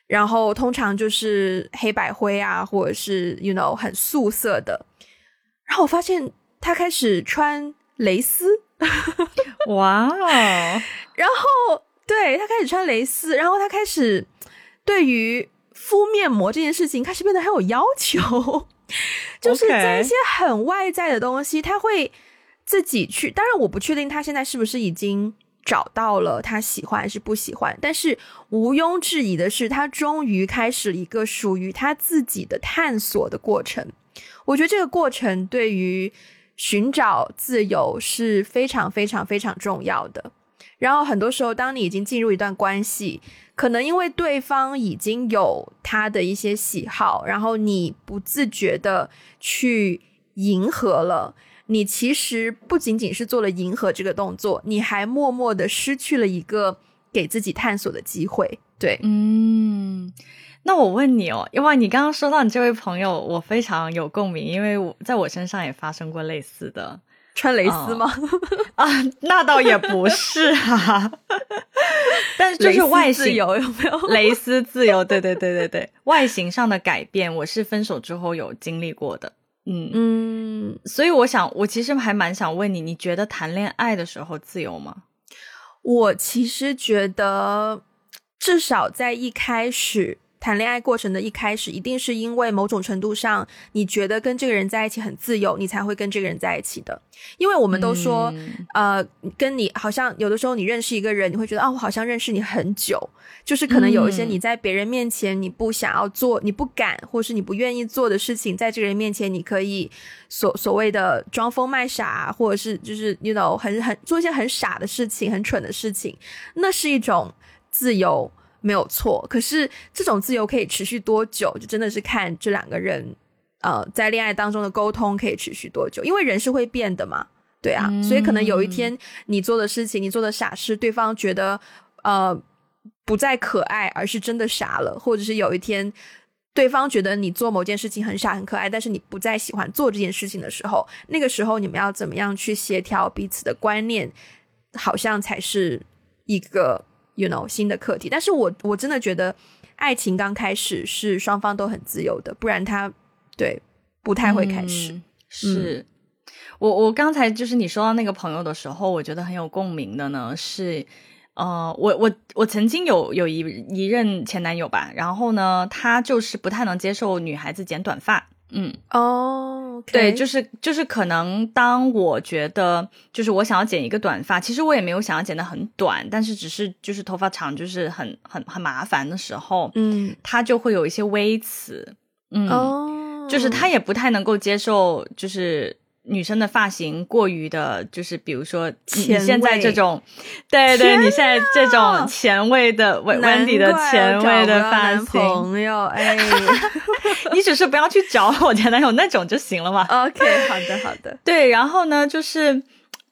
然后通常就是黑白灰啊，或者是 you know 很素色的。然后我发现他开始穿蕾丝。哇哦！然后对他开始穿蕾丝，然后他开始对于敷面膜这件事情开始变得很有要求，就是在一些很外在的东西，他会自己去。当然，我不确定他现在是不是已经。找到了他喜欢还是不喜欢，但是毋庸置疑的是，他终于开始一个属于他自己的探索的过程。我觉得这个过程对于寻找自由是非常非常非常重要的。然后很多时候，当你已经进入一段关系，可能因为对方已经有他的一些喜好，然后你不自觉的去迎合了。你其实不仅仅是做了迎合这个动作，你还默默的失去了一个给自己探索的机会。对，嗯，那我问你哦，因为你刚刚说到你这位朋友，我非常有共鸣，因为我在我身上也发生过类似的，穿蕾丝吗？啊，那倒也不是哈，但是就是外形有有没有 蕾丝自由？对对对对对，外形上的改变，我是分手之后有经历过的。嗯嗯，所以我想，我其实还蛮想问你，你觉得谈恋爱的时候自由吗？我其实觉得，至少在一开始。谈恋爱过程的一开始，一定是因为某种程度上，你觉得跟这个人在一起很自由，你才会跟这个人在一起的。因为我们都说，呃，跟你好像有的时候你认识一个人，你会觉得啊，我好像认识你很久，就是可能有一些你在别人面前你不想要做、你不敢或是你不愿意做的事情，在这个人面前你可以所所谓的装疯卖傻，或者是就是 you know 很很做一些很傻的事情、很蠢的事情，那是一种自由。没有错，可是这种自由可以持续多久，就真的是看这两个人，呃，在恋爱当中的沟通可以持续多久，因为人是会变的嘛，对啊，所以可能有一天你做的事情，你做的傻事，对方觉得呃不再可爱，而是真的傻了，或者是有一天对方觉得你做某件事情很傻很可爱，但是你不再喜欢做这件事情的时候，那个时候你们要怎么样去协调彼此的观念，好像才是一个。You know 新的课题，但是我我真的觉得爱情刚开始是双方都很自由的，不然他对不太会开始。是我我刚才就是你说到那个朋友的时候，我觉得很有共鸣的呢。是呃，我我我曾经有有一一任前男友吧，然后呢，他就是不太能接受女孩子剪短发。嗯。哦，对，就是就是可能当我觉得就是我想要剪一个短发，其实我也没有想要剪的很短，但是只是就是头发长就是很很很麻烦的时候，嗯，他就会有一些微词，嗯，就是他也不太能够接受，就是。女生的发型过于的，就是比如说你现在这种，对对，你现在这种前卫的，Wendy 的前卫的发型，朋友，哎，你只是不要去找我前男友那种就行了嘛。OK，好的好的，对，然后呢，就是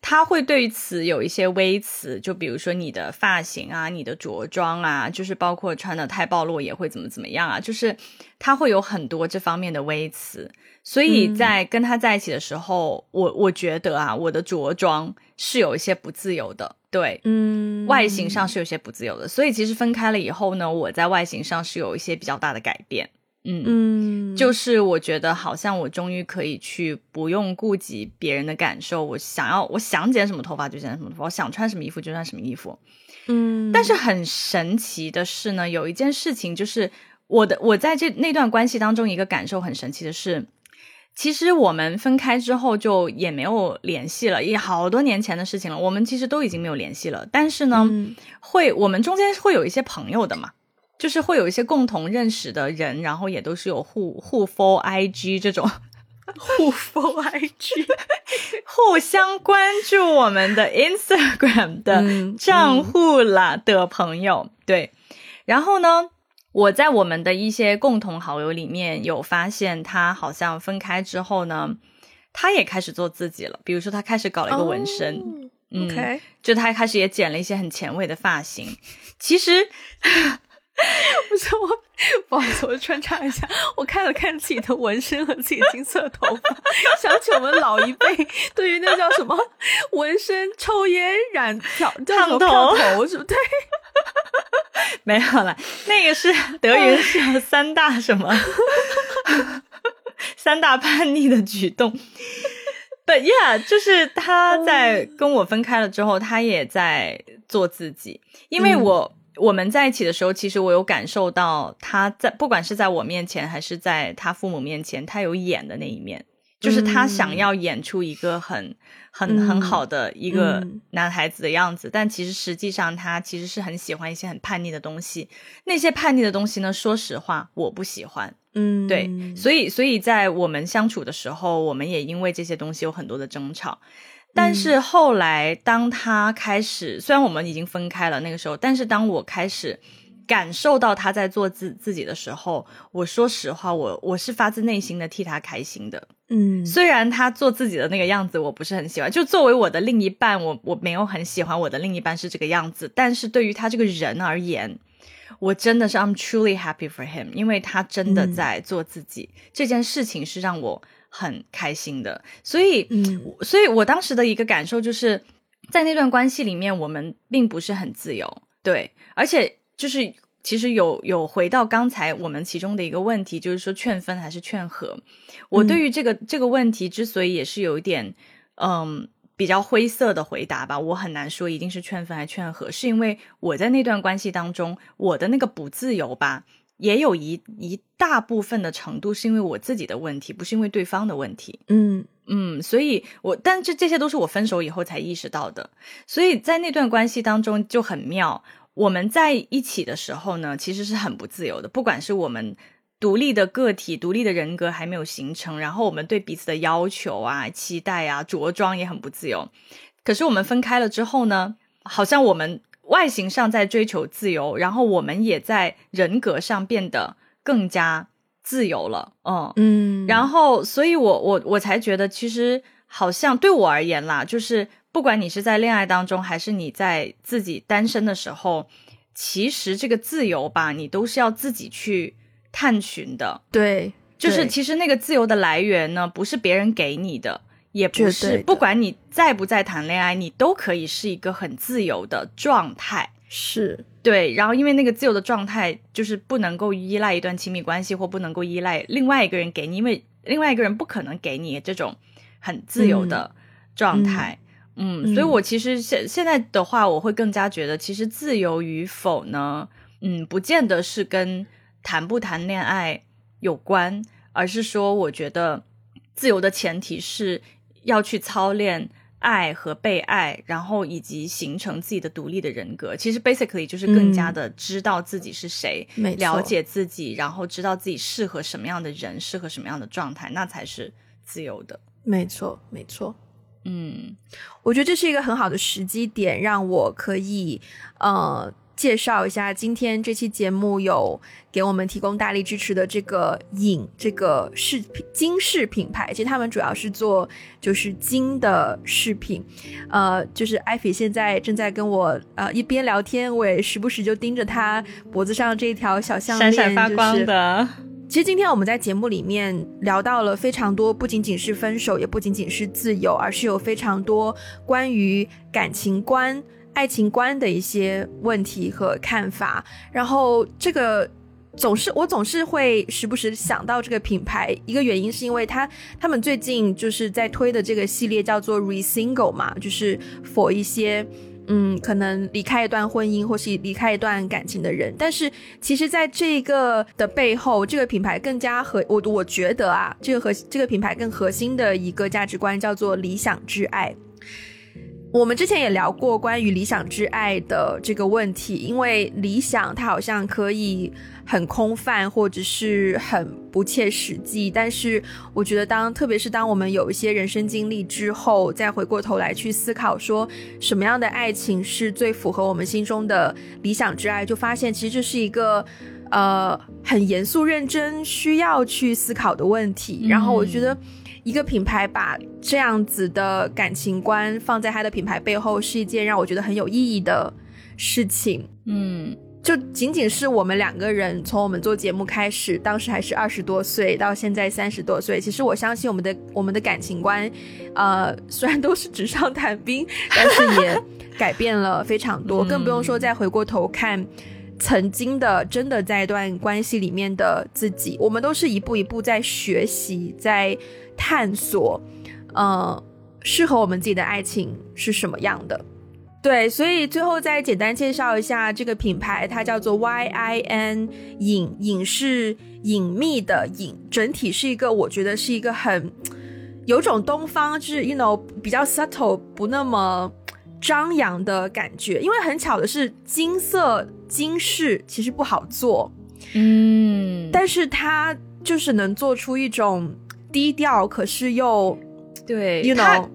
他会对此有一些微词，就比如说你的发型啊，你的着装啊，就是包括穿的太暴露也会怎么怎么样啊，就是他会有很多这方面的微词。所以在跟他在一起的时候，我我觉得啊，我的着装是有一些不自由的，对，嗯，外形上是有些不自由的。所以其实分开了以后呢，我在外形上是有一些比较大的改变，嗯嗯，就是我觉得好像我终于可以去不用顾及别人的感受，我想要我想剪什么头发就剪什么头发，我想穿什么衣服就穿什么衣服，嗯。但是很神奇的是呢，有一件事情就是我的我在这那段关系当中一个感受很神奇的是。其实我们分开之后就也没有联系了，也好多年前的事情了。我们其实都已经没有联系了。但是呢，会我们中间会有一些朋友的嘛，就是会有一些共同认识的人，然后也都是有互互 follow IG 这种，互 follow IG，互相关注我们的 Instagram 的账户啦的朋友。对，然后呢？我在我们的一些共同好友里面有发现，他好像分开之后呢，他也开始做自己了。比如说，他开始搞了一个纹身，OK，就他开始也剪了一些很前卫的发型。其实，不是我，不好意思，我穿插一下。我看了看自己的纹身和自己金色头发，想起我们老一辈对于那叫什么 纹身、抽烟、染漂烫头，是不对？没有了，那个是德云社三大什么三大叛逆的举动。But yeah，就是他在跟我分开了之后，他也在做自己。因为我我们在一起的时候，其实我有感受到他在不管是在我面前还是在他父母面前，他有演的那一面，就是他想要演出一个很。很很好的一个男孩子的样子，但其实实际上他其实是很喜欢一些很叛逆的东西。那些叛逆的东西呢，说实话我不喜欢。嗯，对，所以所以在我们相处的时候，我们也因为这些东西有很多的争吵。但是后来，当他开始，虽然我们已经分开了那个时候，但是当我开始。感受到他在做自自己的时候，我说实话，我我是发自内心的替他开心的。嗯，虽然他做自己的那个样子我不是很喜欢，就作为我的另一半，我我没有很喜欢我的另一半是这个样子。但是对于他这个人而言，我真的是 I'm truly happy for him，因为他真的在做自己，这件事情是让我很开心的。所以，嗯，所以我当时的一个感受就是在那段关系里面，我们并不是很自由，对，而且。就是其实有有回到刚才我们其中的一个问题，就是说劝分还是劝和。我对于这个这个问题之所以也是有一点嗯比较灰色的回答吧，我很难说一定是劝分还是劝和，是因为我在那段关系当中，我的那个不自由吧，也有一一大部分的程度是因为我自己的问题，不是因为对方的问题。嗯嗯，所以我但这这些都是我分手以后才意识到的，所以在那段关系当中就很妙。我们在一起的时候呢，其实是很不自由的。不管是我们独立的个体、独立的人格还没有形成，然后我们对彼此的要求啊、期待啊、着装也很不自由。可是我们分开了之后呢，好像我们外形上在追求自由，然后我们也在人格上变得更加自由了。嗯嗯，然后，所以我我我才觉得，其实好像对我而言啦，就是。不管你是在恋爱当中，还是你在自己单身的时候，其实这个自由吧，你都是要自己去探寻的。对，就是其实那个自由的来源呢，不是别人给你的，也不是不管你在不在谈恋爱，你都可以是一个很自由的状态。是对，然后因为那个自由的状态，就是不能够依赖一段亲密关系，或不能够依赖另外一个人给你，因为另外一个人不可能给你这种很自由的状态。嗯，所以我其实现现在的话，我会更加觉得，其实自由与否呢，嗯，不见得是跟谈不谈恋爱有关，而是说，我觉得自由的前提是要去操练爱和被爱，然后以及形成自己的独立的人格。其实 basically 就是更加的知道自己是谁，了解自己，然后知道自己适合什么样的人，适合什么样的状态，那才是自由的。没错，没错。嗯，我觉得这是一个很好的时机点，让我可以呃介绍一下今天这期节目有给我们提供大力支持的这个影这个饰品金饰品牌。其实他们主要是做就是金的饰品，呃，就是艾菲现在正在跟我呃一边聊天，我也时不时就盯着他脖子上这一条小项链，闪闪发光的。其实今天我们在节目里面聊到了非常多，不仅仅是分手，也不仅仅是自由，而是有非常多关于感情观、爱情观的一些问题和看法。然后这个总是我总是会时不时想到这个品牌，一个原因是因为他他们最近就是在推的这个系列叫做 Re Single 嘛，就是 for 一些。嗯，可能离开一段婚姻或是离开一段感情的人，但是其实，在这个的背后，这个品牌更加核我我觉得啊，这个核这个品牌更核心的一个价值观叫做理想之爱。我们之前也聊过关于理想之爱的这个问题，因为理想它好像可以很空泛或者是很不切实际，但是我觉得当特别是当我们有一些人生经历之后，再回过头来去思考说什么样的爱情是最符合我们心中的理想之爱，就发现其实这是一个呃很严肃认真需要去思考的问题。然后我觉得。一个品牌把这样子的感情观放在它的品牌背后，是一件让我觉得很有意义的事情。嗯，就仅仅是我们两个人从我们做节目开始，当时还是二十多岁，到现在三十多岁，其实我相信我们的我们的感情观，呃，虽然都是纸上谈兵，但是也 改变了非常多。更不用说再回过头看。曾经的真的在一段关系里面的自己，我们都是一步一步在学习，在探索。呃，适合我们自己的爱情是什么样的。对，所以最后再简单介绍一下这个品牌，它叫做 Y I N 隐，隐是隐秘的隐，整体是一个我觉得是一个很有种东方，就是 you know 比较 subtle，不那么张扬的感觉。因为很巧的是，金色金饰其实不好做，嗯，但是它就是能做出一种低调，可是又对，you know。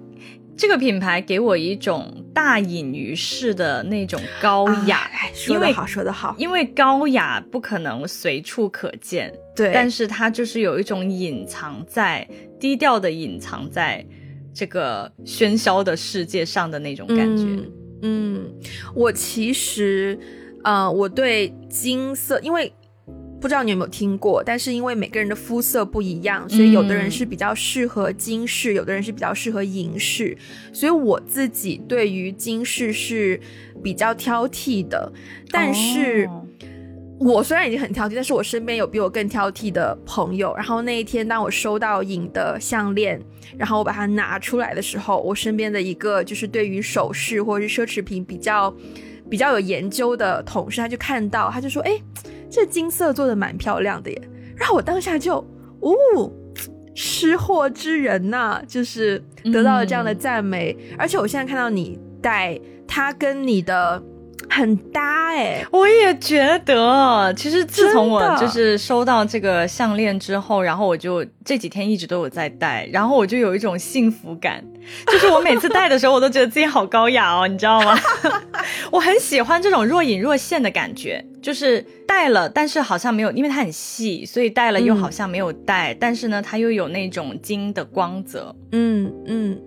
这个品牌给我一种大隐于市的那种高雅，说得好，说得好。因为高雅不可能随处可见，对，但是它就是有一种隐藏在低调的隐藏在这个喧嚣的世界上的那种感觉。嗯，我其实，呃，我对金色，因为。不知道你有没有听过，但是因为每个人的肤色不一样，所以有的人是比较适合金饰，有的人是比较适合银饰。所以我自己对于金饰是比较挑剔的。但是，我虽然已经很挑剔，但是我身边有比我更挑剔的朋友。然后那一天，当我收到银的项链，然后我把它拿出来的时候，我身边的一个就是对于首饰或者是奢侈品比较比较有研究的同事，他就看到，他就说：“哎。”这金色做的蛮漂亮的耶，然后我当下就，哦，吃货之人呐，就是得到了这样的赞美，而且我现在看到你戴它，跟你的。很搭哎，我也觉得。其实自从我就是收到这个项链之后，然后我就这几天一直都有在戴，然后我就有一种幸福感，就是我每次戴的时候，我都觉得自己好高雅哦，你知道吗？我很喜欢这种若隐若现的感觉，就是戴了，但是好像没有，因为它很细，所以戴了又好像没有戴，但是呢，它又有那种金的光泽。嗯嗯。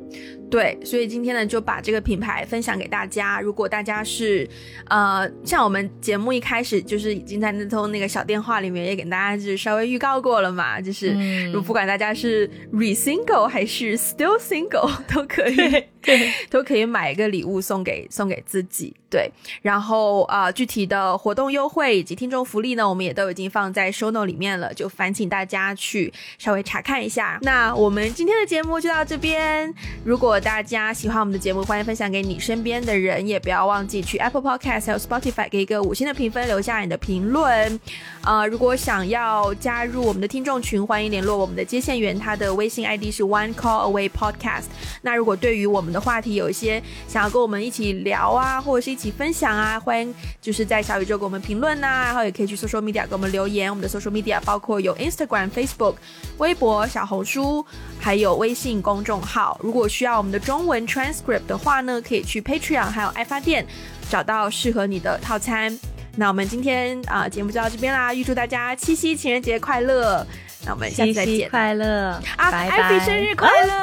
对，所以今天呢，就把这个品牌分享给大家。如果大家是，呃，像我们节目一开始就是已经在那通那个小电话里面也给大家就是稍微预告过了嘛，就是如不管大家是 re single 还是 still single 都可以，都可以买一个礼物送给送给自己。对，然后啊，具体的活动优惠以及听众福利呢，我们也都已经放在 show note 里面了，就烦请大家去稍微查看一下。那我们今天的节目就到这边，如果大家喜欢我们的节目，欢迎分享给你身边的人，也不要忘记去 Apple Podcast 还有 Spotify 给一个五星的评分，留下你的评论。呃，如果想要加入我们的听众群，欢迎联络我们的接线员，他的微信 ID 是 One Call Away Podcast。那如果对于我们的话题有一些想要跟我们一起聊啊，或者是一起分享啊，欢迎就是在小宇宙给我们评论呐，然后也可以去 social media 给我们留言。我们的 social media 包括有 Instagram、Facebook、微博、小红书，还有微信公众号。如果需要我们的中文 transcript 的话呢，可以去 Patreon 还有爱发电找到适合你的套餐。那我们今天啊节目就到这边啦，预祝大家七夕情人节快乐！那我们下次再见，快乐啊，艾比生日快乐！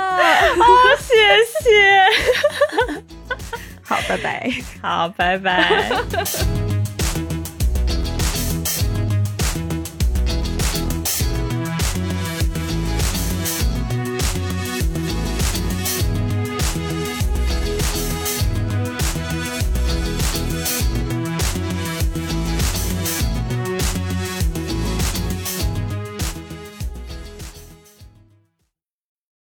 哦，谢谢。好，拜拜。好，拜拜。